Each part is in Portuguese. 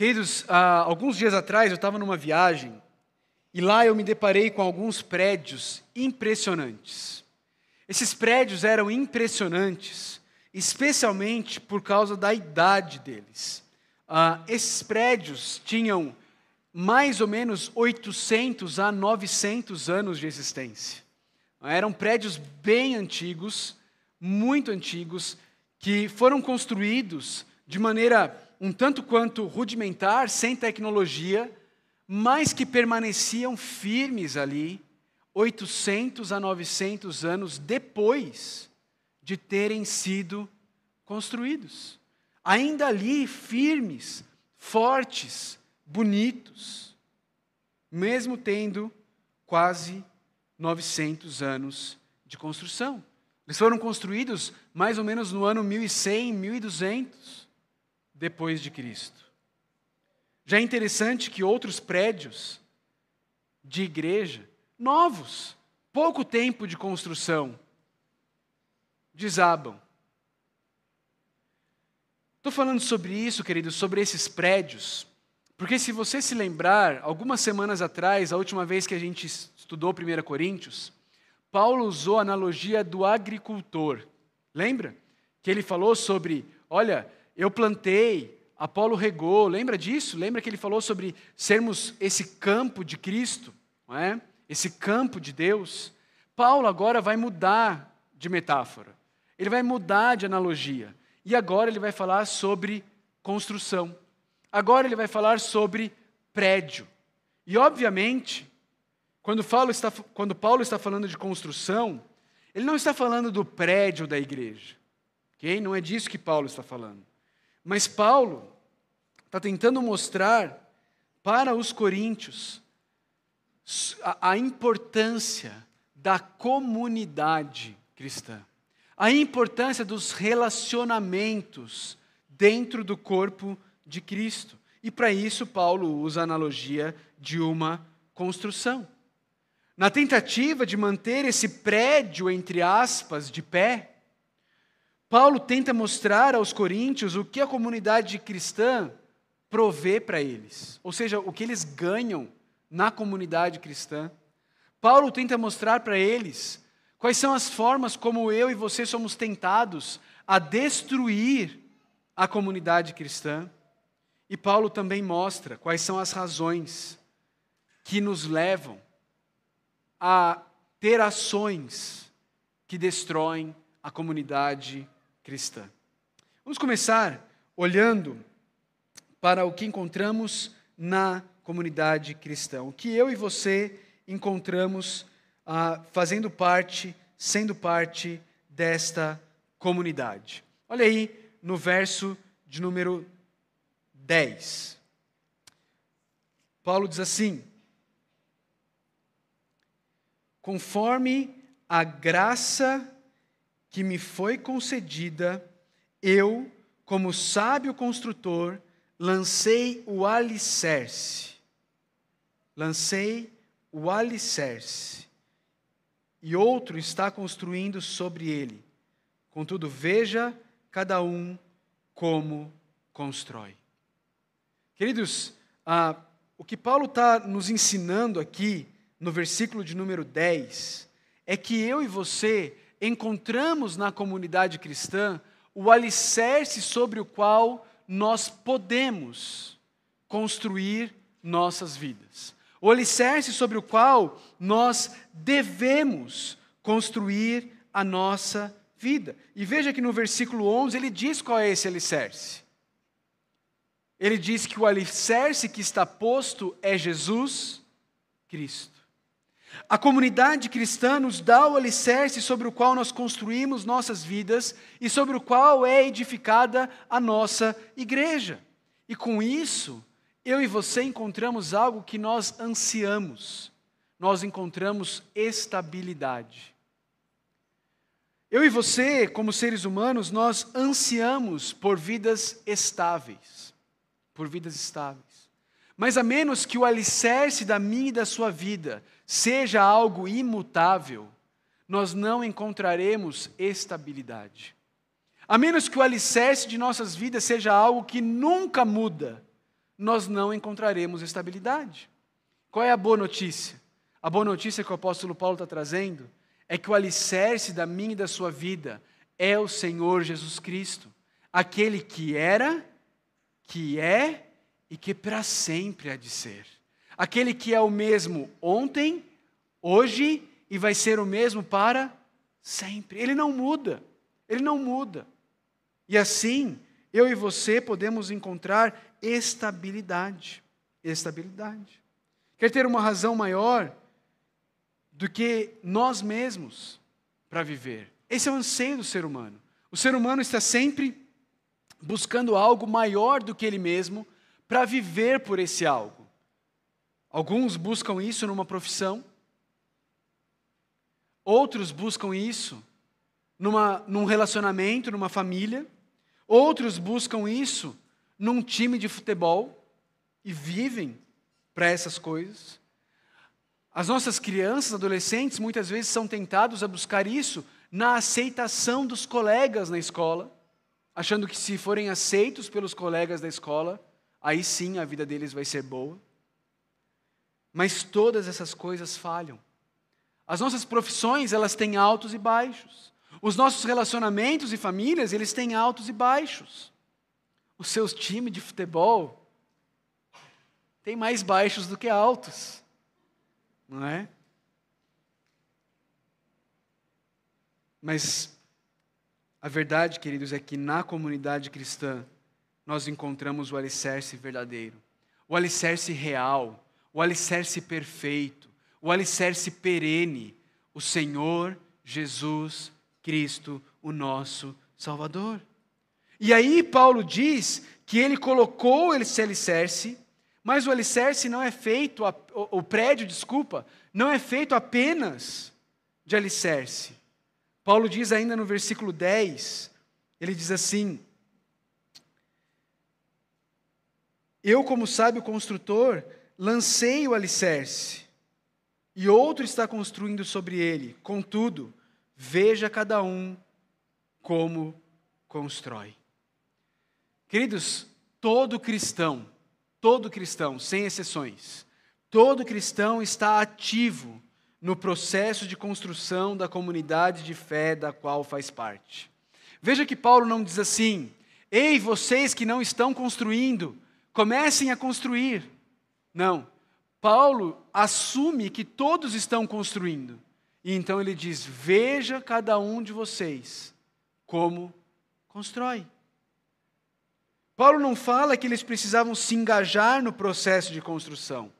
Queridos, alguns dias atrás eu estava numa viagem e lá eu me deparei com alguns prédios impressionantes. Esses prédios eram impressionantes, especialmente por causa da idade deles. Uh, esses prédios tinham mais ou menos 800 a 900 anos de existência. Eram prédios bem antigos, muito antigos, que foram construídos de maneira um tanto quanto rudimentar, sem tecnologia, mas que permaneciam firmes ali 800 a 900 anos depois de terem sido construídos. Ainda ali firmes, fortes, bonitos, mesmo tendo quase 900 anos de construção. Eles foram construídos mais ou menos no ano 1100, 1200 depois de Cristo. Já é interessante que outros prédios de igreja, novos, pouco tempo de construção, desabam. Estou falando sobre isso, queridos, sobre esses prédios, porque se você se lembrar, algumas semanas atrás, a última vez que a gente estudou 1 Coríntios, Paulo usou a analogia do agricultor. Lembra? Que ele falou sobre, olha, eu plantei, Apolo regou, lembra disso? Lembra que ele falou sobre sermos esse campo de Cristo, não é? Esse campo de Deus. Paulo agora vai mudar de metáfora. Ele vai mudar de analogia. E agora ele vai falar sobre construção. Agora ele vai falar sobre prédio. E, obviamente, quando Paulo, está, quando Paulo está falando de construção, ele não está falando do prédio da igreja. Okay? Não é disso que Paulo está falando. Mas Paulo está tentando mostrar para os coríntios a, a importância da comunidade cristã, a importância dos relacionamentos dentro do corpo de Cristo. E para isso, Paulo usa a analogia de uma construção. Na tentativa de manter esse prédio, entre aspas, de pé, Paulo tenta mostrar aos coríntios o que a comunidade cristã provê para eles, ou seja, o que eles ganham na comunidade cristã. Paulo tenta mostrar para eles quais são as formas como eu e você somos tentados a destruir a comunidade cristã. E Paulo também mostra quais são as razões que nos levam a ter ações que destroem a comunidade cristã. Vamos começar olhando para o que encontramos na comunidade cristã, o que eu e você encontramos ah, fazendo parte, sendo parte desta comunidade. Olha aí no verso de número 10. Paulo diz assim: Conforme a graça que me foi concedida, eu, como sábio construtor, lancei o alicerce. Lancei o alicerce. E outro está construindo sobre ele. Contudo, veja cada um como constrói. Queridos, ah, o que Paulo está nos ensinando aqui, no versículo de número 10, é que eu e você encontramos na comunidade cristã o alicerce sobre o qual nós podemos construir nossas vidas. O alicerce sobre o qual nós devemos construir a nossa vida. E veja que no versículo 11 ele diz qual é esse alicerce. Ele diz que o alicerce que está posto é Jesus Cristo. A comunidade cristã nos dá o alicerce sobre o qual nós construímos nossas vidas e sobre o qual é edificada a nossa igreja. E com isso, eu e você encontramos algo que nós ansiamos. Nós encontramos estabilidade. Eu e você, como seres humanos, nós ansiamos por vidas estáveis por vidas estáveis. Mas a menos que o alicerce da minha e da sua vida seja algo imutável, nós não encontraremos estabilidade. A menos que o alicerce de nossas vidas seja algo que nunca muda, nós não encontraremos estabilidade. Qual é a boa notícia? A boa notícia que o apóstolo Paulo está trazendo é que o alicerce da minha e da sua vida é o Senhor Jesus Cristo, aquele que era, que é e que para sempre há de ser. Aquele que é o mesmo ontem, hoje e vai ser o mesmo para sempre. Ele não muda. Ele não muda. E assim, eu e você podemos encontrar estabilidade. Estabilidade. Quer ter uma razão maior do que nós mesmos para viver? Esse é o anseio do ser humano. O ser humano está sempre buscando algo maior do que ele mesmo para viver por esse algo. Alguns buscam isso numa profissão, outros buscam isso numa, num relacionamento, numa família, outros buscam isso num time de futebol e vivem para essas coisas. As nossas crianças, adolescentes, muitas vezes são tentados a buscar isso na aceitação dos colegas na escola, achando que se forem aceitos pelos colegas da escola, aí sim a vida deles vai ser boa. Mas todas essas coisas falham. As nossas profissões, elas têm altos e baixos. Os nossos relacionamentos e famílias, eles têm altos e baixos. Os seus times de futebol têm mais baixos do que altos. Não é? Mas a verdade, queridos, é que na comunidade cristã nós encontramos o alicerce verdadeiro, o alicerce real, o alicerce perfeito, o alicerce perene, o Senhor Jesus Cristo, o nosso Salvador. E aí Paulo diz que ele colocou esse alicerce, mas o alicerce não é feito, o prédio, desculpa, não é feito apenas de alicerce. Paulo diz ainda no versículo 10, ele diz assim: Eu, como sábio construtor, lancei o alicerce, e outro está construindo sobre ele. Contudo, veja cada um como constrói. Queridos, todo cristão, todo cristão, sem exceções, todo cristão está ativo no processo de construção da comunidade de fé da qual faz parte. Veja que Paulo não diz assim: ei, vocês que não estão construindo, comecem a construir. Não. Paulo assume que todos estão construindo. E então ele diz: Veja cada um de vocês como constrói. Paulo não fala que eles precisavam se engajar no processo de construção.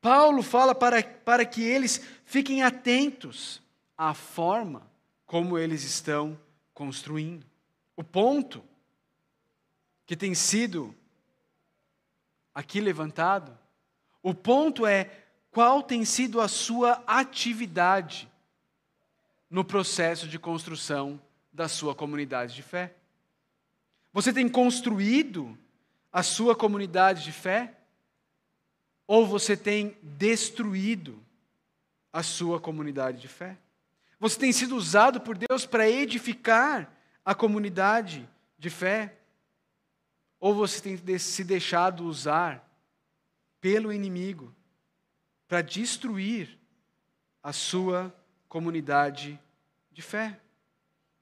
Paulo fala para, para que eles fiquem atentos à forma como eles estão construindo. O ponto que tem sido aqui levantado, o ponto é qual tem sido a sua atividade no processo de construção da sua comunidade de fé? Você tem construído a sua comunidade de fé? Ou você tem destruído a sua comunidade de fé? Você tem sido usado por Deus para edificar a comunidade de fé? Ou você tem se deixado usar pelo inimigo para destruir a sua comunidade de fé.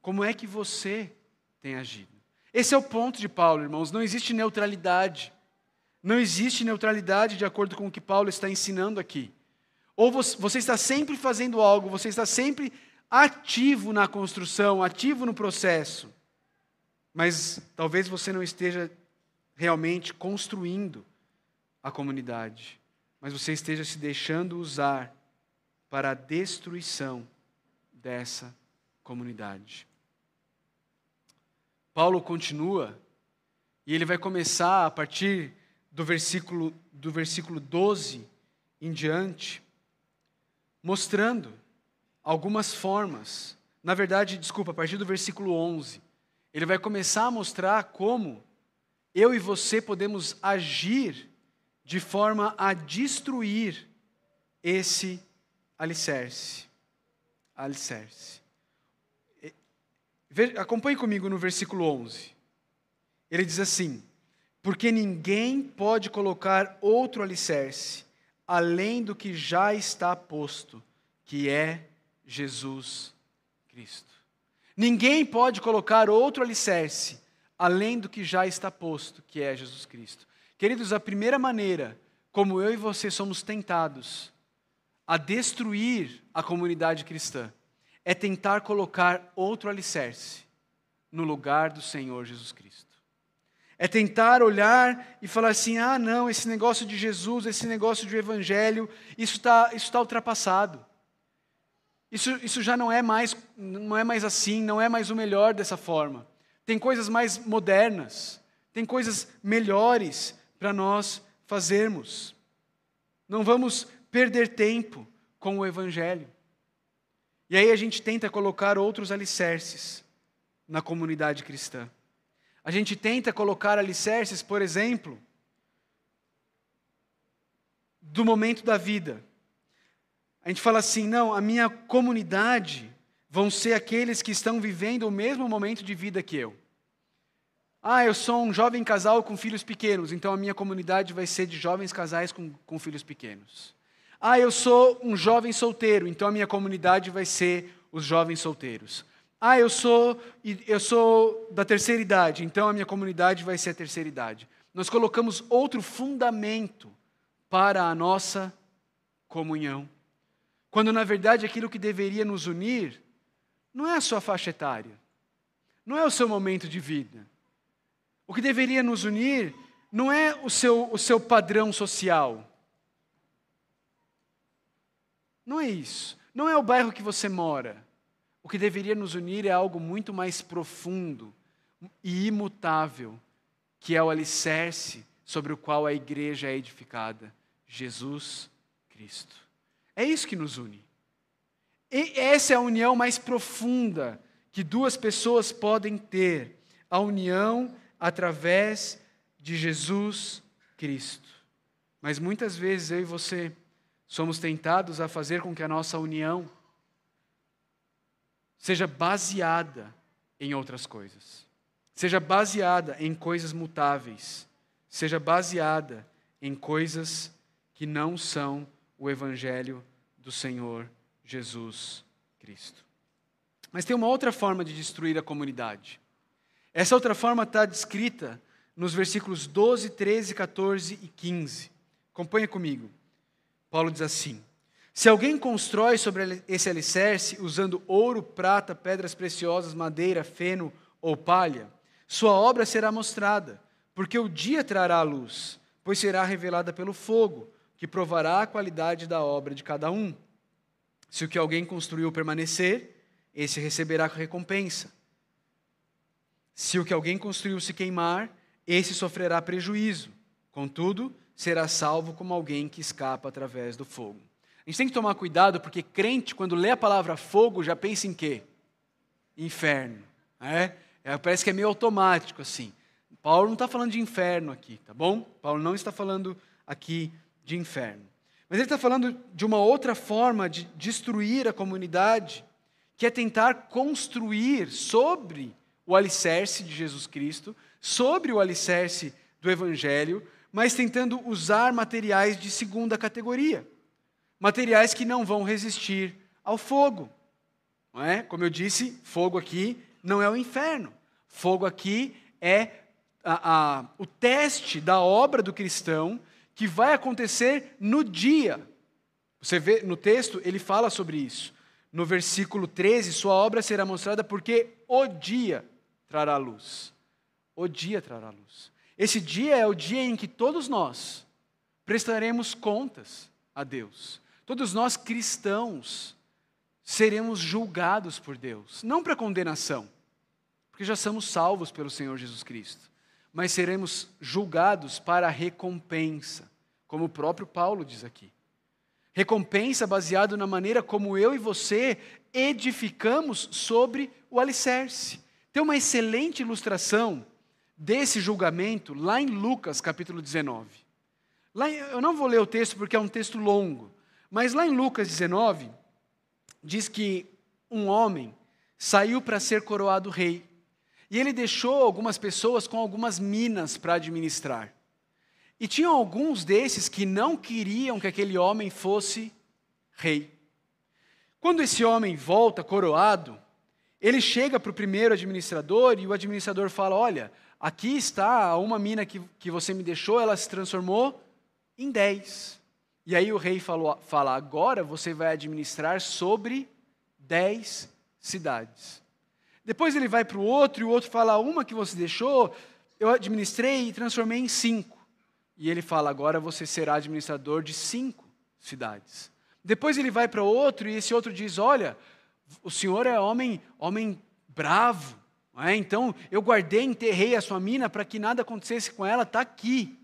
Como é que você tem agido? Esse é o ponto de Paulo, irmãos. Não existe neutralidade. Não existe neutralidade de acordo com o que Paulo está ensinando aqui. Ou você está sempre fazendo algo, você está sempre ativo na construção, ativo no processo, mas talvez você não esteja realmente construindo a comunidade mas você esteja se deixando usar para a destruição dessa comunidade. Paulo continua e ele vai começar a partir do versículo do versículo 12 em diante, mostrando algumas formas. Na verdade, desculpa, a partir do versículo 11, ele vai começar a mostrar como eu e você podemos agir de forma a destruir esse alicerce. Alicerce. Acompanhe comigo no versículo 11. Ele diz assim: porque ninguém pode colocar outro alicerce além do que já está posto, que é Jesus Cristo. Ninguém pode colocar outro alicerce além do que já está posto, que é Jesus Cristo. Queridos, a primeira maneira como eu e você somos tentados a destruir a comunidade cristã é tentar colocar outro alicerce no lugar do Senhor Jesus Cristo. É tentar olhar e falar assim: ah, não, esse negócio de Jesus, esse negócio de evangelho, isso está isso tá ultrapassado. Isso, isso já não é, mais, não é mais assim, não é mais o melhor dessa forma. Tem coisas mais modernas, tem coisas melhores para nós fazermos. Não vamos perder tempo com o Evangelho. E aí a gente tenta colocar outros alicerces na comunidade cristã. A gente tenta colocar alicerces, por exemplo, do momento da vida. A gente fala assim: não, a minha comunidade vão ser aqueles que estão vivendo o mesmo momento de vida que eu. Ah, eu sou um jovem casal com filhos pequenos, então a minha comunidade vai ser de jovens casais com, com filhos pequenos. Ah, eu sou um jovem solteiro, então a minha comunidade vai ser os jovens solteiros. Ah, eu sou eu sou da terceira idade, então a minha comunidade vai ser a terceira idade. Nós colocamos outro fundamento para a nossa comunhão. Quando na verdade aquilo que deveria nos unir não é a sua faixa etária, não é o seu momento de vida. O que deveria nos unir não é o seu, o seu padrão social. Não é isso. Não é o bairro que você mora. O que deveria nos unir é algo muito mais profundo e imutável, que é o alicerce sobre o qual a igreja é edificada: Jesus Cristo. É isso que nos une. E essa é a união mais profunda que duas pessoas podem ter: a união através de Jesus Cristo. Mas muitas vezes eu e você somos tentados a fazer com que a nossa união seja baseada em outras coisas, seja baseada em coisas mutáveis, seja baseada em coisas que não são o Evangelho do Senhor Jesus Cristo. Mas tem uma outra forma de destruir a comunidade. Essa outra forma está descrita nos versículos 12, 13, 14 e 15. Acompanha comigo. Paulo diz assim: Se alguém constrói sobre esse alicerce usando ouro, prata, pedras preciosas, madeira, feno ou palha, sua obra será mostrada, porque o dia trará a luz, pois será revelada pelo fogo, que provará a qualidade da obra de cada um. Se o que alguém construiu permanecer, esse receberá recompensa. Se o que alguém construiu se queimar, esse sofrerá prejuízo. Contudo, será salvo como alguém que escapa através do fogo. A gente tem que tomar cuidado, porque crente, quando lê a palavra fogo, já pensa em quê? Inferno. É? é parece que é meio automático assim. Paulo não está falando de inferno aqui, tá bom? Paulo não está falando aqui de inferno. Mas ele está falando de uma outra forma de destruir a comunidade, que é tentar construir sobre o alicerce de Jesus Cristo, sobre o alicerce do Evangelho, mas tentando usar materiais de segunda categoria. Materiais que não vão resistir ao fogo. Não é? Como eu disse, fogo aqui não é o inferno. Fogo aqui é a, a, o teste da obra do cristão que vai acontecer no dia. Você vê no texto, ele fala sobre isso. No versículo 13, sua obra será mostrada porque o dia trará luz. O dia trará luz. Esse dia é o dia em que todos nós prestaremos contas a Deus. Todos nós cristãos seremos julgados por Deus, não para condenação, porque já somos salvos pelo Senhor Jesus Cristo, mas seremos julgados para recompensa, como o próprio Paulo diz aqui. Recompensa baseado na maneira como eu e você edificamos sobre o alicerce. Tem uma excelente ilustração desse julgamento lá em Lucas capítulo 19. Lá, eu não vou ler o texto porque é um texto longo, mas lá em Lucas 19, diz que um homem saiu para ser coroado rei. E ele deixou algumas pessoas com algumas minas para administrar. E tinham alguns desses que não queriam que aquele homem fosse rei. Quando esse homem volta coroado, ele chega para o primeiro administrador e o administrador fala: Olha, aqui está uma mina que, que você me deixou, ela se transformou em dez. E aí o rei falou, fala: Agora você vai administrar sobre dez cidades. Depois ele vai para o outro e o outro fala: Uma que você deixou, eu administrei e transformei em cinco. E ele fala: Agora você será administrador de cinco cidades. Depois ele vai para outro e esse outro diz: Olha, o senhor é homem, homem bravo. É? Então eu guardei, enterrei a sua mina para que nada acontecesse com ela, está aqui.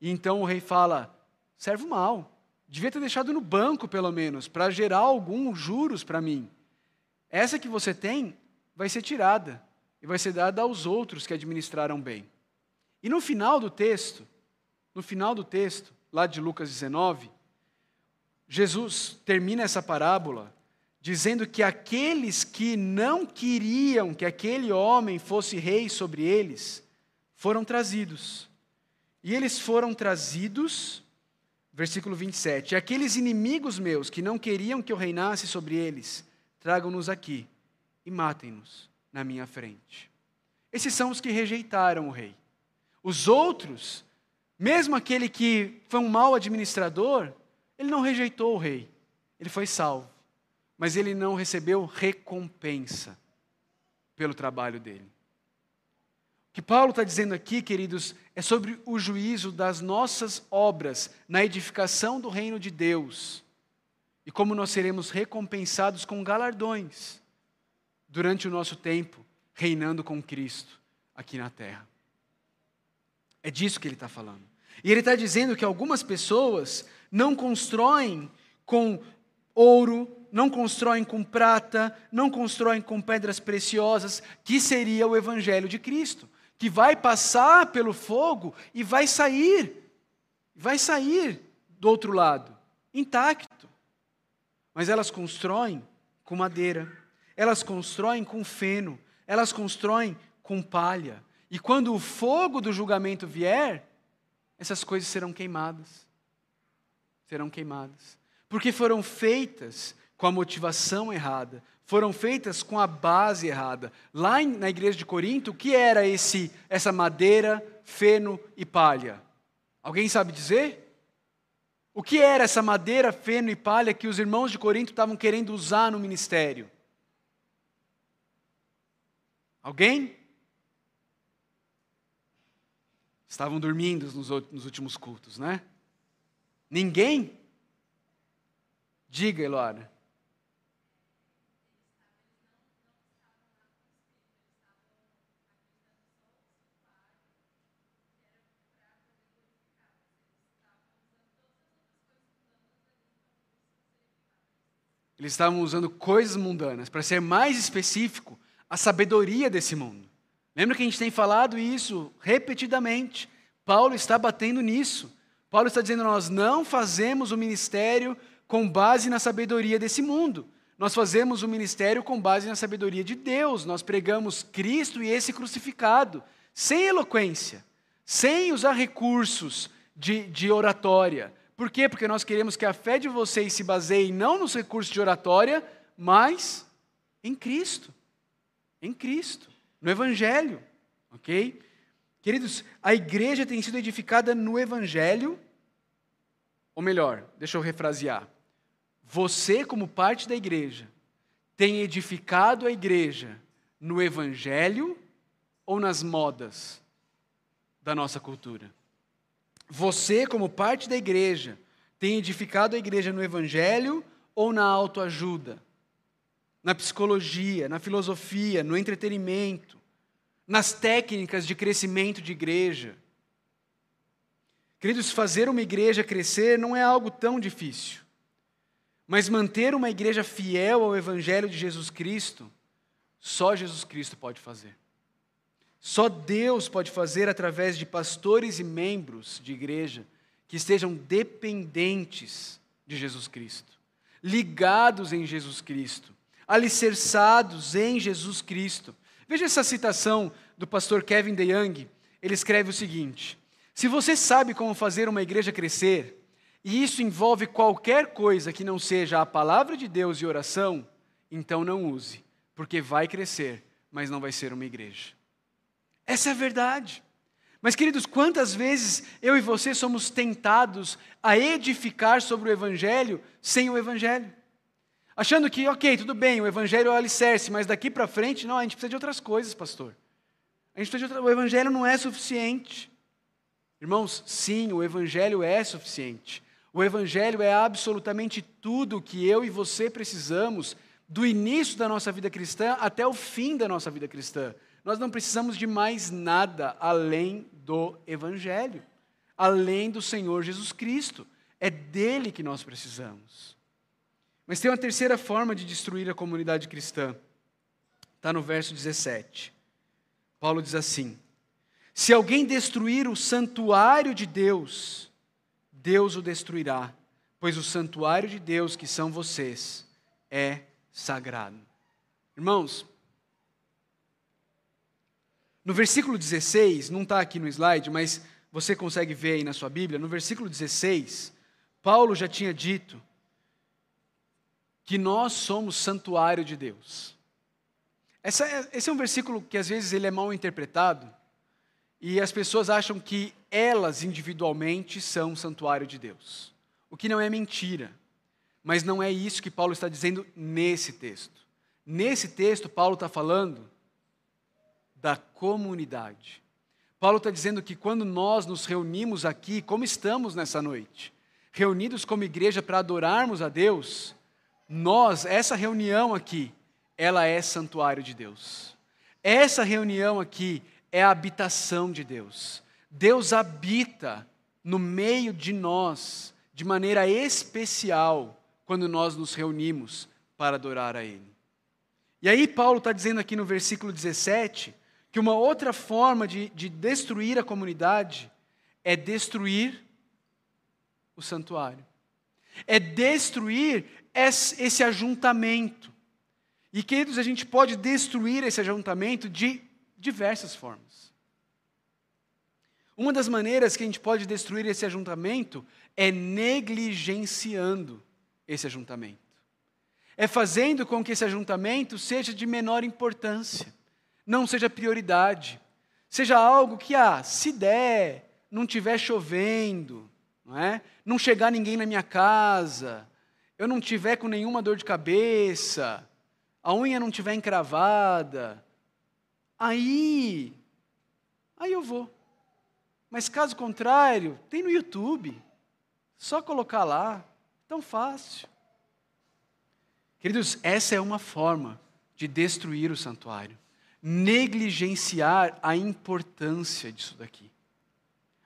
E então o rei fala: servo mal. Devia ter deixado no banco, pelo menos, para gerar alguns juros para mim. Essa que você tem vai ser tirada e vai ser dada aos outros que administraram bem. E no final do texto, no final do texto, lá de Lucas 19, Jesus termina essa parábola dizendo que aqueles que não queriam que aquele homem fosse rei sobre eles, foram trazidos. E eles foram trazidos, versículo 27, aqueles inimigos meus que não queriam que eu reinasse sobre eles, tragam-nos aqui e matem-nos na minha frente. Esses são os que rejeitaram o rei. Os outros, mesmo aquele que foi um mau administrador, ele não rejeitou o rei, ele foi salvo, mas ele não recebeu recompensa pelo trabalho dele. O que Paulo está dizendo aqui, queridos, é sobre o juízo das nossas obras na edificação do reino de Deus e como nós seremos recompensados com galardões durante o nosso tempo reinando com Cristo aqui na terra. É disso que ele está falando. E ele está dizendo que algumas pessoas não constroem com ouro, não constroem com prata, não constroem com pedras preciosas, que seria o Evangelho de Cristo, que vai passar pelo fogo e vai sair, vai sair do outro lado, intacto. Mas elas constroem com madeira, elas constroem com feno, elas constroem com palha. E quando o fogo do julgamento vier, essas coisas serão queimadas. Serão queimadas. Porque foram feitas com a motivação errada, foram feitas com a base errada. Lá na igreja de Corinto, o que era esse essa madeira, feno e palha? Alguém sabe dizer? O que era essa madeira, feno e palha que os irmãos de Corinto estavam querendo usar no ministério? Alguém? Estavam dormindo nos últimos cultos, né? Ninguém? Diga, Elora. Eles estavam usando coisas mundanas. Para ser mais específico, a sabedoria desse mundo. Lembra que a gente tem falado isso repetidamente? Paulo está batendo nisso. Paulo está dizendo: nós não fazemos o ministério com base na sabedoria desse mundo. Nós fazemos o ministério com base na sabedoria de Deus. Nós pregamos Cristo e esse crucificado, sem eloquência, sem usar recursos de, de oratória. Por quê? Porque nós queremos que a fé de vocês se baseie não nos recursos de oratória, mas em Cristo em Cristo, no Evangelho, ok? Queridos, a igreja tem sido edificada no Evangelho, ou melhor, deixa eu refrasear. Você, como parte da igreja, tem edificado a igreja no Evangelho ou nas modas da nossa cultura? Você, como parte da igreja, tem edificado a igreja no Evangelho ou na autoajuda? Na psicologia, na filosofia, no entretenimento, nas técnicas de crescimento de igreja. Queridos, fazer uma igreja crescer não é algo tão difícil, mas manter uma igreja fiel ao Evangelho de Jesus Cristo, só Jesus Cristo pode fazer. Só Deus pode fazer através de pastores e membros de igreja que estejam dependentes de Jesus Cristo, ligados em Jesus Cristo alicerçados em Jesus Cristo, Veja essa citação do pastor Kevin DeYoung. Ele escreve o seguinte: Se você sabe como fazer uma igreja crescer, e isso envolve qualquer coisa que não seja a palavra de Deus e oração, então não use, porque vai crescer, mas não vai ser uma igreja. Essa é a verdade. Mas, queridos, quantas vezes eu e você somos tentados a edificar sobre o Evangelho sem o Evangelho? Achando que, ok, tudo bem, o Evangelho é o alicerce, mas daqui para frente, não, a gente precisa de outras coisas, pastor. A gente precisa de outra... O Evangelho não é suficiente. Irmãos, sim, o Evangelho é suficiente. O Evangelho é absolutamente tudo que eu e você precisamos, do início da nossa vida cristã até o fim da nossa vida cristã. Nós não precisamos de mais nada além do Evangelho, além do Senhor Jesus Cristo. É dele que nós precisamos. Mas tem uma terceira forma de destruir a comunidade cristã. Está no verso 17. Paulo diz assim: Se alguém destruir o santuário de Deus, Deus o destruirá, pois o santuário de Deus, que são vocês, é sagrado. Irmãos, no versículo 16, não está aqui no slide, mas você consegue ver aí na sua Bíblia, no versículo 16, Paulo já tinha dito que nós somos santuário de Deus. Essa é, esse é um versículo que às vezes ele é mal interpretado e as pessoas acham que elas individualmente são santuário de Deus, o que não é mentira. Mas não é isso que Paulo está dizendo nesse texto. Nesse texto, Paulo está falando da comunidade. Paulo está dizendo que quando nós nos reunimos aqui, como estamos nessa noite, reunidos como igreja para adorarmos a Deus, nós, essa reunião aqui, ela é santuário de Deus. Essa reunião aqui é a habitação de Deus. Deus habita no meio de nós de maneira especial quando nós nos reunimos para adorar a Ele. E aí, Paulo está dizendo aqui no versículo 17 que uma outra forma de, de destruir a comunidade é destruir o santuário, é destruir esse, ajuntamento. E, queridos, a gente pode destruir esse ajuntamento de diversas formas. Uma das maneiras que a gente pode destruir esse ajuntamento é negligenciando esse ajuntamento. É fazendo com que esse ajuntamento seja de menor importância não seja prioridade. Seja algo que, ah, se der, não tiver chovendo, não é? Não chegar ninguém na minha casa, eu não tiver com nenhuma dor de cabeça, a unha não tiver encravada, aí, aí eu vou. Mas caso contrário, tem no YouTube. Só colocar lá, tão fácil. Queridos, essa é uma forma de destruir o santuário negligenciar a importância disso daqui.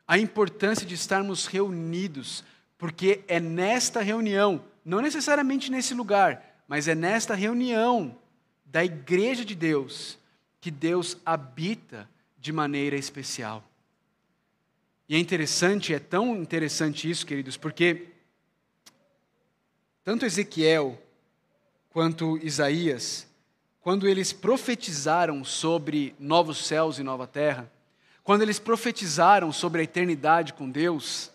A importância de estarmos reunidos, porque é nesta reunião, não necessariamente nesse lugar, mas é nesta reunião da igreja de Deus que Deus habita de maneira especial. E é interessante, é tão interessante isso, queridos, porque tanto Ezequiel quanto Isaías quando eles profetizaram sobre novos céus e nova terra, quando eles profetizaram sobre a eternidade com Deus,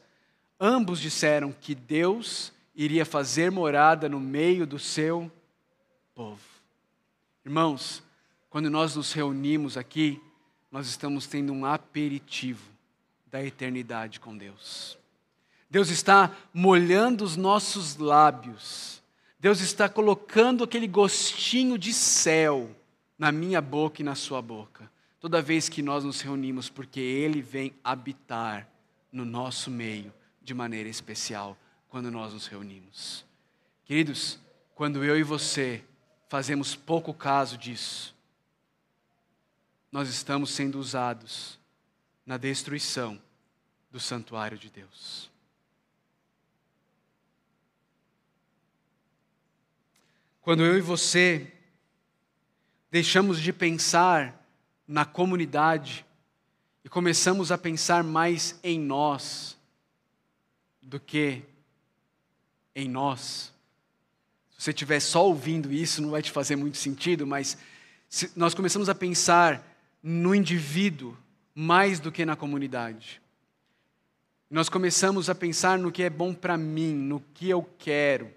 ambos disseram que Deus iria fazer morada no meio do seu povo. Irmãos, quando nós nos reunimos aqui, nós estamos tendo um aperitivo da eternidade com Deus. Deus está molhando os nossos lábios Deus está colocando aquele gostinho de céu na minha boca e na sua boca, toda vez que nós nos reunimos, porque Ele vem habitar no nosso meio de maneira especial quando nós nos reunimos. Queridos, quando eu e você fazemos pouco caso disso, nós estamos sendo usados na destruição do santuário de Deus. Quando eu e você deixamos de pensar na comunidade e começamos a pensar mais em nós do que em nós. Se você estiver só ouvindo isso, não vai te fazer muito sentido, mas nós começamos a pensar no indivíduo mais do que na comunidade. Nós começamos a pensar no que é bom para mim, no que eu quero.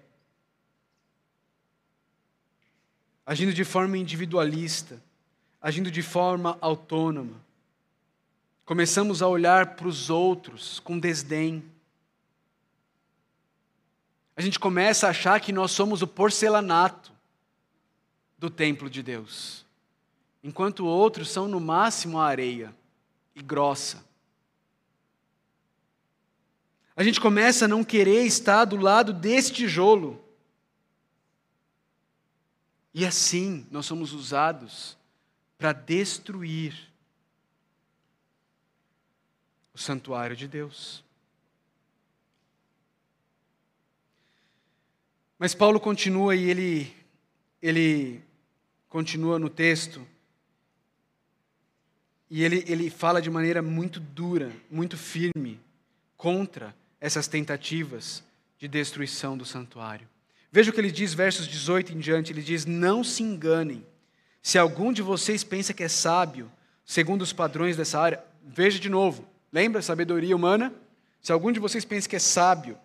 Agindo de forma individualista, agindo de forma autônoma. Começamos a olhar para os outros com desdém. A gente começa a achar que nós somos o porcelanato do templo de Deus, enquanto outros são no máximo a areia e grossa. A gente começa a não querer estar do lado desse tijolo. E assim nós somos usados para destruir o santuário de Deus. Mas Paulo continua e ele, ele continua no texto e ele, ele fala de maneira muito dura, muito firme, contra essas tentativas de destruição do santuário. Veja o que ele diz, versos 18 em diante: ele diz: Não se enganem, se algum de vocês pensa que é sábio, segundo os padrões dessa área, veja de novo, lembra a sabedoria humana? Se algum de vocês pensa que é sábio,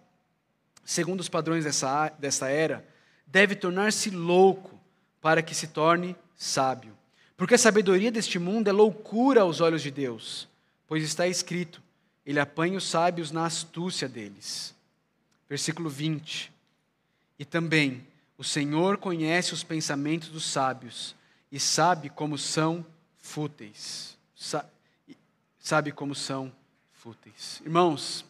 segundo os padrões dessa, dessa era, deve tornar-se louco para que se torne sábio. Porque a sabedoria deste mundo é loucura aos olhos de Deus, pois está escrito: Ele apanha os sábios na astúcia deles. Versículo 20. E também, o Senhor conhece os pensamentos dos sábios e sabe como são fúteis. Sa sabe como são fúteis. Irmãos,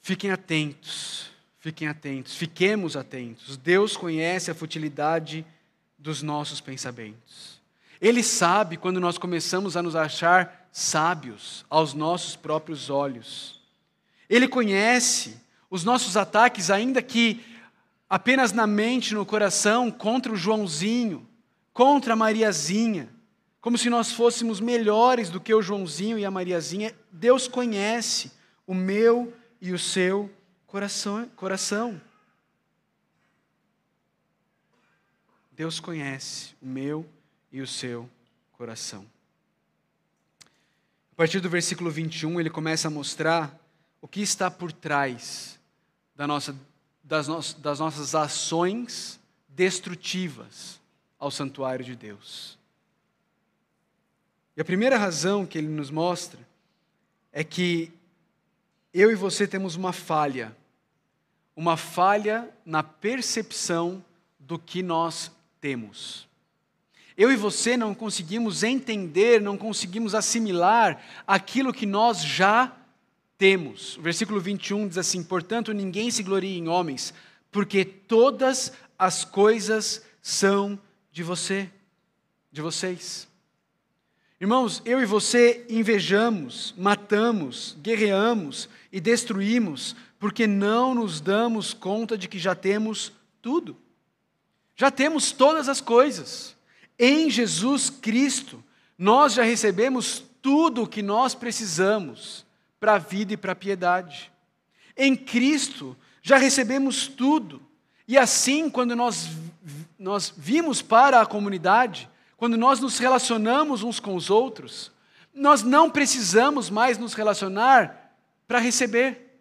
fiquem atentos, fiquem atentos, fiquemos atentos. Deus conhece a futilidade dos nossos pensamentos. Ele sabe quando nós começamos a nos achar sábios aos nossos próprios olhos. Ele conhece os nossos ataques, ainda que apenas na mente, no coração, contra o Joãozinho, contra a Mariazinha, como se nós fôssemos melhores do que o Joãozinho e a Mariazinha. Deus conhece o meu e o seu coração. coração. Deus conhece o meu e o seu coração. A partir do versículo 21, ele começa a mostrar o que está por trás da nossa, das, no, das nossas ações destrutivas ao santuário de Deus. E a primeira razão que ele nos mostra é que eu e você temos uma falha, uma falha na percepção do que nós temos. Eu e você não conseguimos entender, não conseguimos assimilar aquilo que nós já temos. O versículo 21 diz assim: Portanto, ninguém se glorie em homens, porque todas as coisas são de você, de vocês. Irmãos, eu e você invejamos, matamos, guerreamos e destruímos, porque não nos damos conta de que já temos tudo. Já temos todas as coisas. Em Jesus Cristo, nós já recebemos tudo o que nós precisamos para a vida e para a piedade. Em Cristo, já recebemos tudo. E assim, quando nós, nós vimos para a comunidade, quando nós nos relacionamos uns com os outros, nós não precisamos mais nos relacionar para receber.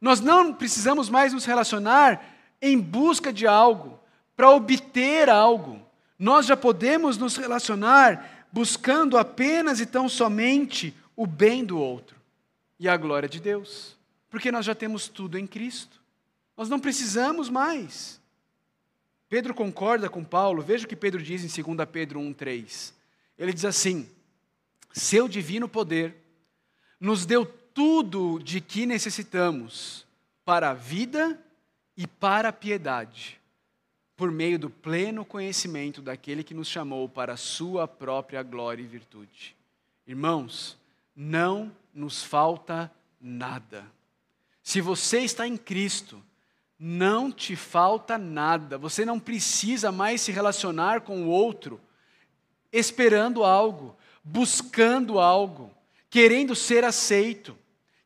Nós não precisamos mais nos relacionar em busca de algo para obter algo. Nós já podemos nos relacionar buscando apenas e tão somente o bem do outro e a glória de Deus, porque nós já temos tudo em Cristo. Nós não precisamos mais. Pedro concorda com Paulo, veja o que Pedro diz em 2 Pedro 1,3. Ele diz assim: Seu divino poder nos deu tudo de que necessitamos para a vida e para a piedade por meio do pleno conhecimento daquele que nos chamou para a sua própria glória e virtude. Irmãos, não nos falta nada. Se você está em Cristo, não te falta nada. Você não precisa mais se relacionar com o outro esperando algo, buscando algo, querendo ser aceito,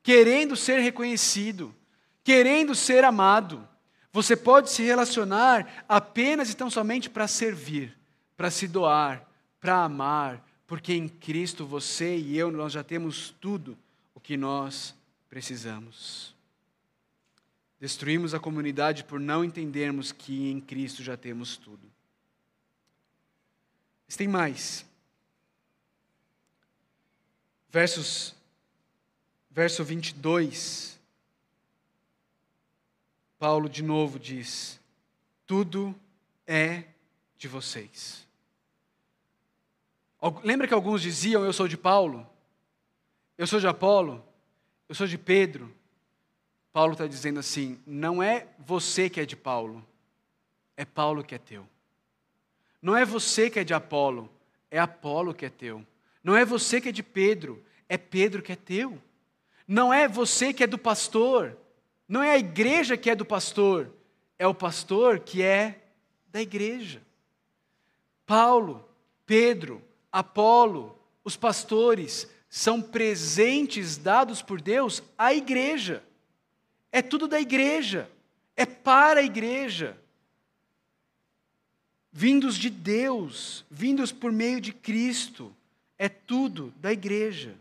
querendo ser reconhecido, querendo ser amado. Você pode se relacionar apenas e tão somente para servir, para se doar, para amar, porque em Cristo você e eu nós já temos tudo o que nós precisamos. Destruímos a comunidade por não entendermos que em Cristo já temos tudo. Mas tem mais. Versos, verso 22. Paulo de novo diz: Tudo é de vocês. Lembra que alguns diziam: Eu sou de Paulo, eu sou de Apolo, eu sou de Pedro. Paulo está dizendo assim: não é você que é de Paulo, é Paulo que é teu. Não é você que é de Apolo, é Apolo que é teu. Não é você que é de Pedro, é Pedro que é teu. Não é você que é do pastor, não é a igreja que é do pastor, é o pastor que é da igreja. Paulo, Pedro, Apolo, os pastores são presentes dados por Deus à igreja. É tudo da igreja, é para a igreja. Vindos de Deus, vindos por meio de Cristo, é tudo da igreja.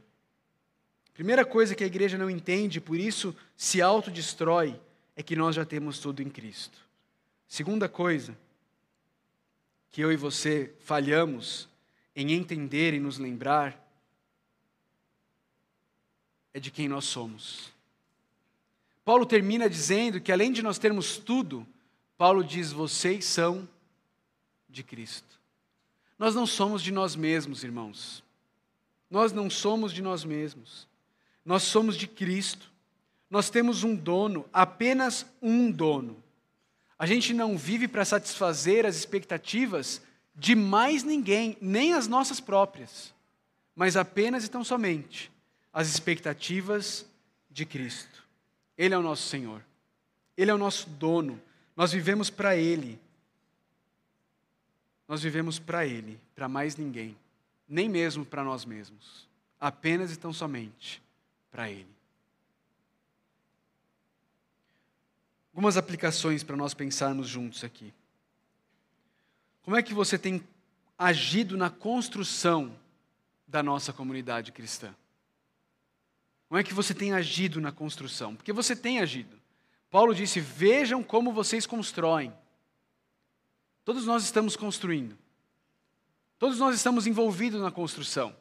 Primeira coisa que a igreja não entende, por isso se autodestrói, é que nós já temos tudo em Cristo. Segunda coisa que eu e você falhamos em entender e nos lembrar é de quem nós somos. Paulo termina dizendo que além de nós termos tudo, Paulo diz: vocês são de Cristo. Nós não somos de nós mesmos, irmãos. Nós não somos de nós mesmos. Nós somos de Cristo. Nós temos um dono, apenas um dono. A gente não vive para satisfazer as expectativas de mais ninguém, nem as nossas próprias, mas apenas e tão somente as expectativas de Cristo. Ele é o nosso Senhor. Ele é o nosso dono. Nós vivemos para Ele. Nós vivemos para Ele, para mais ninguém. Nem mesmo para nós mesmos. Apenas e tão somente para Ele. Algumas aplicações para nós pensarmos juntos aqui. Como é que você tem agido na construção da nossa comunidade cristã? Como é que você tem agido na construção? Porque você tem agido. Paulo disse: Vejam como vocês constroem. Todos nós estamos construindo. Todos nós estamos envolvidos na construção.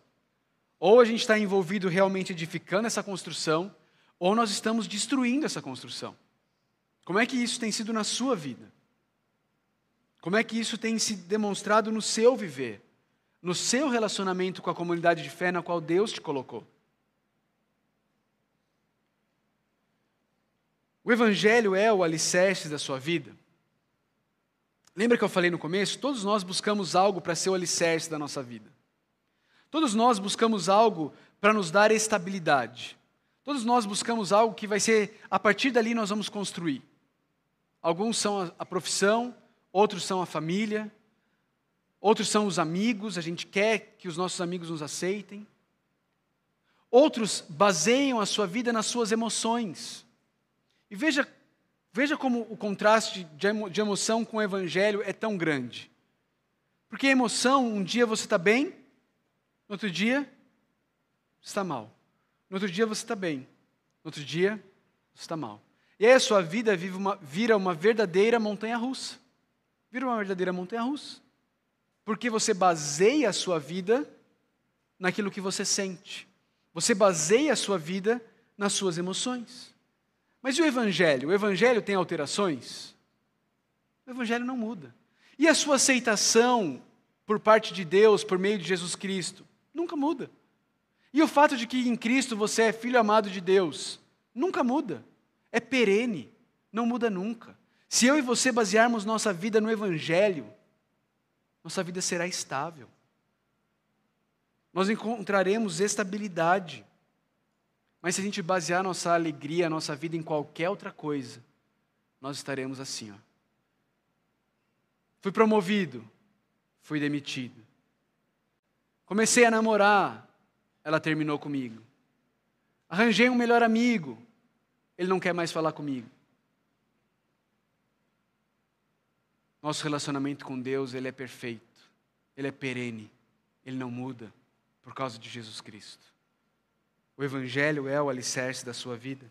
Ou a gente está envolvido realmente edificando essa construção, ou nós estamos destruindo essa construção. Como é que isso tem sido na sua vida? Como é que isso tem se demonstrado no seu viver? No seu relacionamento com a comunidade de fé na qual Deus te colocou? O Evangelho é o alicerce da sua vida? Lembra que eu falei no começo? Todos nós buscamos algo para ser o alicerce da nossa vida. Todos nós buscamos algo para nos dar estabilidade. Todos nós buscamos algo que vai ser, a partir dali nós vamos construir. Alguns são a, profissão, outros são a família, outros são os amigos, a gente quer que os nossos amigos nos aceitem. Outros baseiam a sua vida nas suas emoções. E veja, veja como o contraste de emoção com o evangelho é tão grande. Porque a emoção, um dia você está bem, no outro dia está mal. No outro dia você está bem, no outro dia você está mal. E aí a sua vida uma, vira uma verdadeira montanha russa. Vira uma verdadeira montanha russa. Porque você baseia a sua vida naquilo que você sente. Você baseia a sua vida nas suas emoções. Mas e o Evangelho? O Evangelho tem alterações? O Evangelho não muda. E a sua aceitação por parte de Deus, por meio de Jesus Cristo? Nunca muda. E o fato de que em Cristo você é filho amado de Deus? Nunca muda. É perene. Não muda nunca. Se eu e você basearmos nossa vida no Evangelho, nossa vida será estável. Nós encontraremos estabilidade. Mas se a gente basear nossa alegria, nossa vida em qualquer outra coisa, nós estaremos assim, ó. Fui promovido, fui demitido. Comecei a namorar, ela terminou comigo. Arranjei um melhor amigo, ele não quer mais falar comigo. Nosso relacionamento com Deus, ele é perfeito. ele é perene, ele não muda por causa de Jesus Cristo. O Evangelho é o alicerce da sua vida.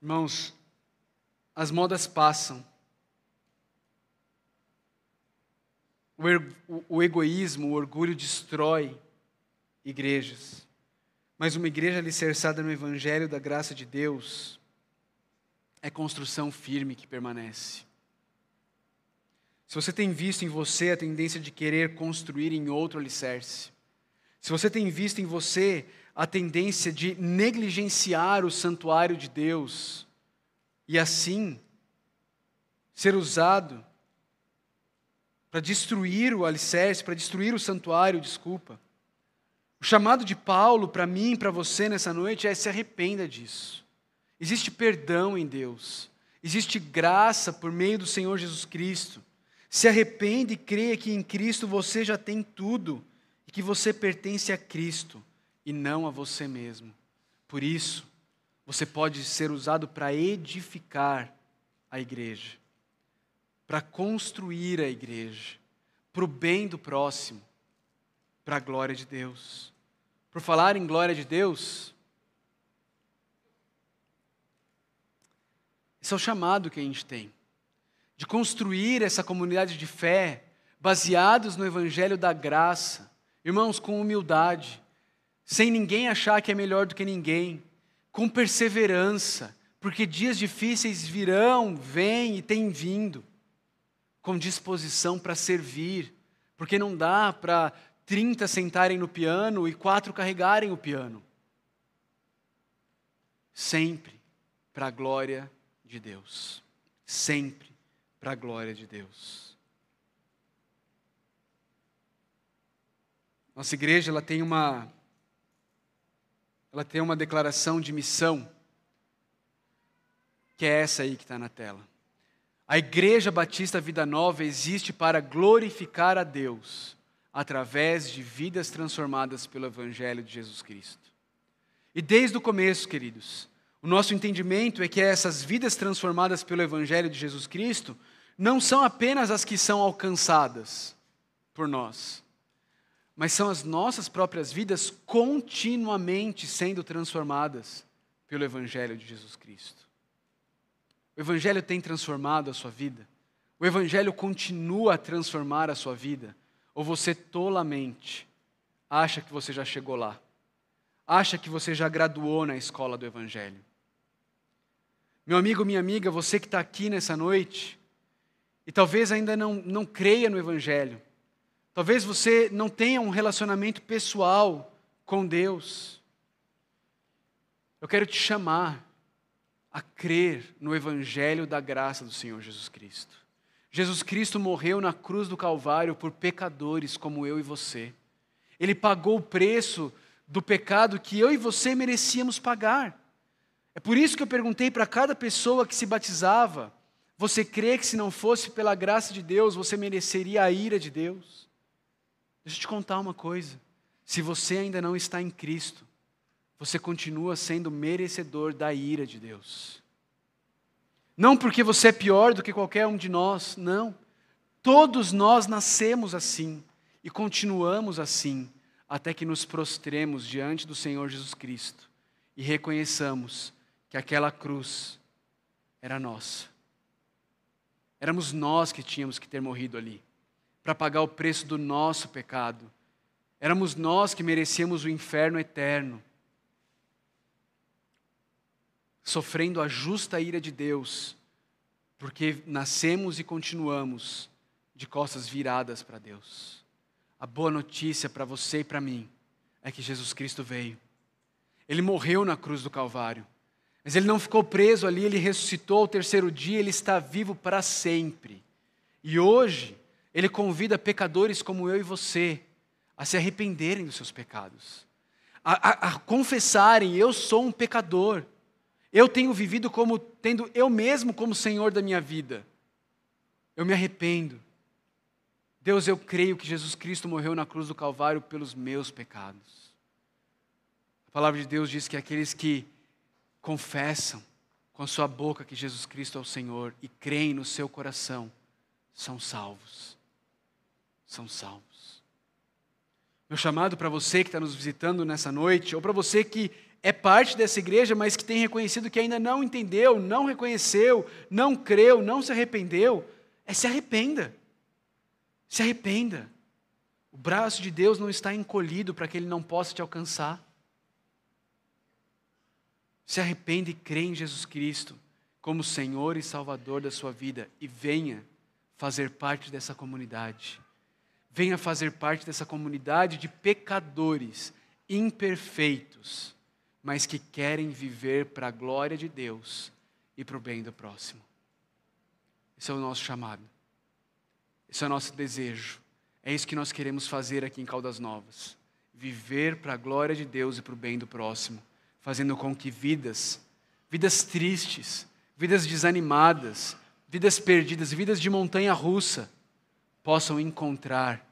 Irmãos, as modas passam. O, o, o egoísmo, o orgulho destrói igrejas. Mas uma igreja alicerçada no Evangelho da graça de Deus é construção firme que permanece. Se você tem visto em você a tendência de querer construir em outro alicerce, se você tem visto em você a tendência de negligenciar o santuário de Deus e assim ser usado para destruir o alicerce, para destruir o santuário, desculpa. O chamado de Paulo para mim, para você nessa noite é se arrependa disso. Existe perdão em Deus, existe graça por meio do Senhor Jesus Cristo. Se arrepende e creia que em Cristo você já tem tudo e que você pertence a Cristo e não a você mesmo. Por isso, você pode ser usado para edificar a igreja, para construir a igreja, para o bem do próximo, para a glória de Deus. Por falar em glória de Deus, esse é o chamado que a gente tem, de construir essa comunidade de fé baseados no Evangelho da graça, irmãos, com humildade, sem ninguém achar que é melhor do que ninguém, com perseverança, porque dias difíceis virão, vêm e têm vindo, com disposição para servir, porque não dá para 30 sentarem no piano e quatro carregarem o piano. Sempre para a glória de Deus. Sempre para a glória de Deus. Nossa igreja ela tem uma ela tem uma declaração de missão, que é essa aí que está na tela. A Igreja Batista Vida Nova existe para glorificar a Deus através de vidas transformadas pelo Evangelho de Jesus Cristo. E desde o começo, queridos, o nosso entendimento é que essas vidas transformadas pelo Evangelho de Jesus Cristo não são apenas as que são alcançadas por nós, mas são as nossas próprias vidas continuamente sendo transformadas pelo Evangelho de Jesus Cristo. O Evangelho tem transformado a sua vida? O Evangelho continua a transformar a sua vida? Ou você tolamente acha que você já chegou lá? Acha que você já graduou na escola do Evangelho? Meu amigo, minha amiga, você que está aqui nessa noite e talvez ainda não, não creia no Evangelho, Talvez você não tenha um relacionamento pessoal com Deus. Eu quero te chamar a crer no Evangelho da graça do Senhor Jesus Cristo. Jesus Cristo morreu na cruz do Calvário por pecadores como eu e você. Ele pagou o preço do pecado que eu e você merecíamos pagar. É por isso que eu perguntei para cada pessoa que se batizava: você crê que se não fosse pela graça de Deus, você mereceria a ira de Deus? Deixa eu te contar uma coisa. Se você ainda não está em Cristo, você continua sendo merecedor da ira de Deus. Não porque você é pior do que qualquer um de nós, não. Todos nós nascemos assim e continuamos assim até que nos prostremos diante do Senhor Jesus Cristo e reconheçamos que aquela cruz era nossa. Éramos nós que tínhamos que ter morrido ali para pagar o preço do nosso pecado. Éramos nós que merecíamos o inferno eterno, sofrendo a justa ira de Deus, porque nascemos e continuamos de costas viradas para Deus. A boa notícia para você e para mim é que Jesus Cristo veio. Ele morreu na cruz do Calvário. Mas ele não ficou preso ali, ele ressuscitou ao terceiro dia, ele está vivo para sempre. E hoje, ele convida pecadores como eu e você a se arrependerem dos seus pecados, a, a, a confessarem: eu sou um pecador, eu tenho vivido como tendo eu mesmo como Senhor da minha vida. Eu me arrependo. Deus, eu creio que Jesus Cristo morreu na cruz do Calvário pelos meus pecados. A palavra de Deus diz que aqueles que confessam com a sua boca que Jesus Cristo é o Senhor e creem no seu coração, são salvos. São salvos. Meu chamado para você que está nos visitando nessa noite, ou para você que é parte dessa igreja, mas que tem reconhecido que ainda não entendeu, não reconheceu, não creu, não se arrependeu, é se arrependa. Se arrependa. O braço de Deus não está encolhido para que ele não possa te alcançar. Se arrependa e crê em Jesus Cristo como Senhor e Salvador da sua vida e venha fazer parte dessa comunidade. Venha fazer parte dessa comunidade de pecadores imperfeitos, mas que querem viver para a glória de Deus e para o bem do próximo. Esse é o nosso chamado. Esse é o nosso desejo. É isso que nós queremos fazer aqui em Caldas Novas. Viver para a glória de Deus e para o bem do próximo, fazendo com que vidas, vidas tristes, vidas desanimadas, vidas perdidas, vidas de montanha russa, possam encontrar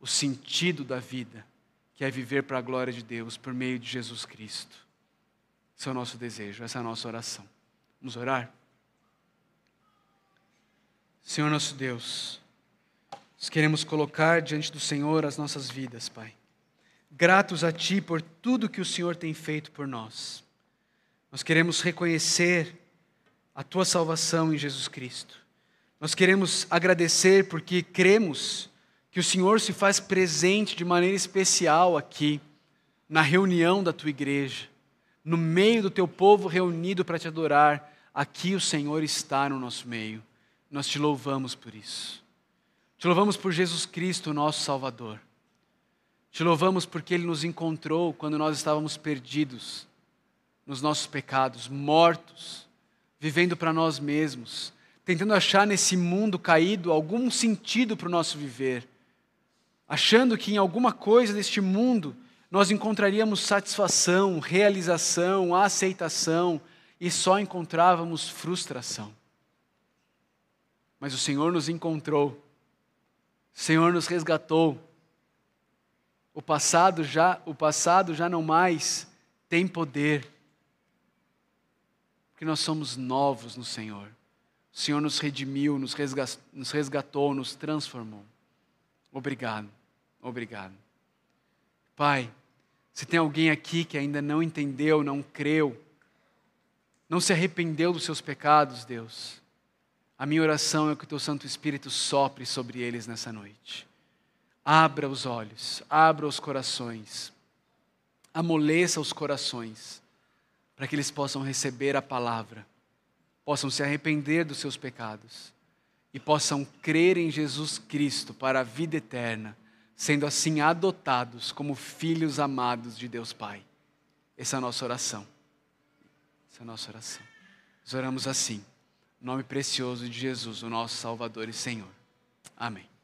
o sentido da vida, que é viver para a glória de Deus por meio de Jesus Cristo. Esse é o nosso desejo, essa é a nossa oração. Vamos orar? Senhor nosso Deus, nós queremos colocar diante do Senhor as nossas vidas, Pai. Gratos a Ti por tudo que o Senhor tem feito por nós. Nós queremos reconhecer a Tua salvação em Jesus Cristo. Nós queremos agradecer porque cremos que o Senhor se faz presente de maneira especial aqui, na reunião da Tua igreja, no meio do Teu povo reunido para te adorar. Aqui o Senhor está no nosso meio. Nós te louvamos por isso. Te louvamos por Jesus Cristo, nosso Salvador. Te louvamos porque Ele nos encontrou quando nós estávamos perdidos nos nossos pecados, mortos, vivendo para nós mesmos, tentando achar nesse mundo caído algum sentido para o nosso viver, achando que em alguma coisa deste mundo nós encontraríamos satisfação, realização, aceitação e só encontrávamos frustração. Mas o Senhor nos encontrou Senhor nos resgatou. O passado já, o passado já não mais tem poder. Porque nós somos novos no Senhor. O Senhor nos redimiu, nos resgatou, nos, resgatou, nos transformou. Obrigado, obrigado. Pai, se tem alguém aqui que ainda não entendeu, não creu, não se arrependeu dos seus pecados, Deus, a minha oração é que o teu Santo Espírito sopre sobre eles nessa noite. Abra os olhos, abra os corações, amoleça os corações, para que eles possam receber a palavra, possam se arrepender dos seus pecados e possam crer em Jesus Cristo para a vida eterna, sendo assim adotados como filhos amados de Deus Pai. Essa é a nossa oração. Essa é a nossa oração. Nós oramos assim nome precioso de Jesus, o nosso Salvador e Senhor. Amém.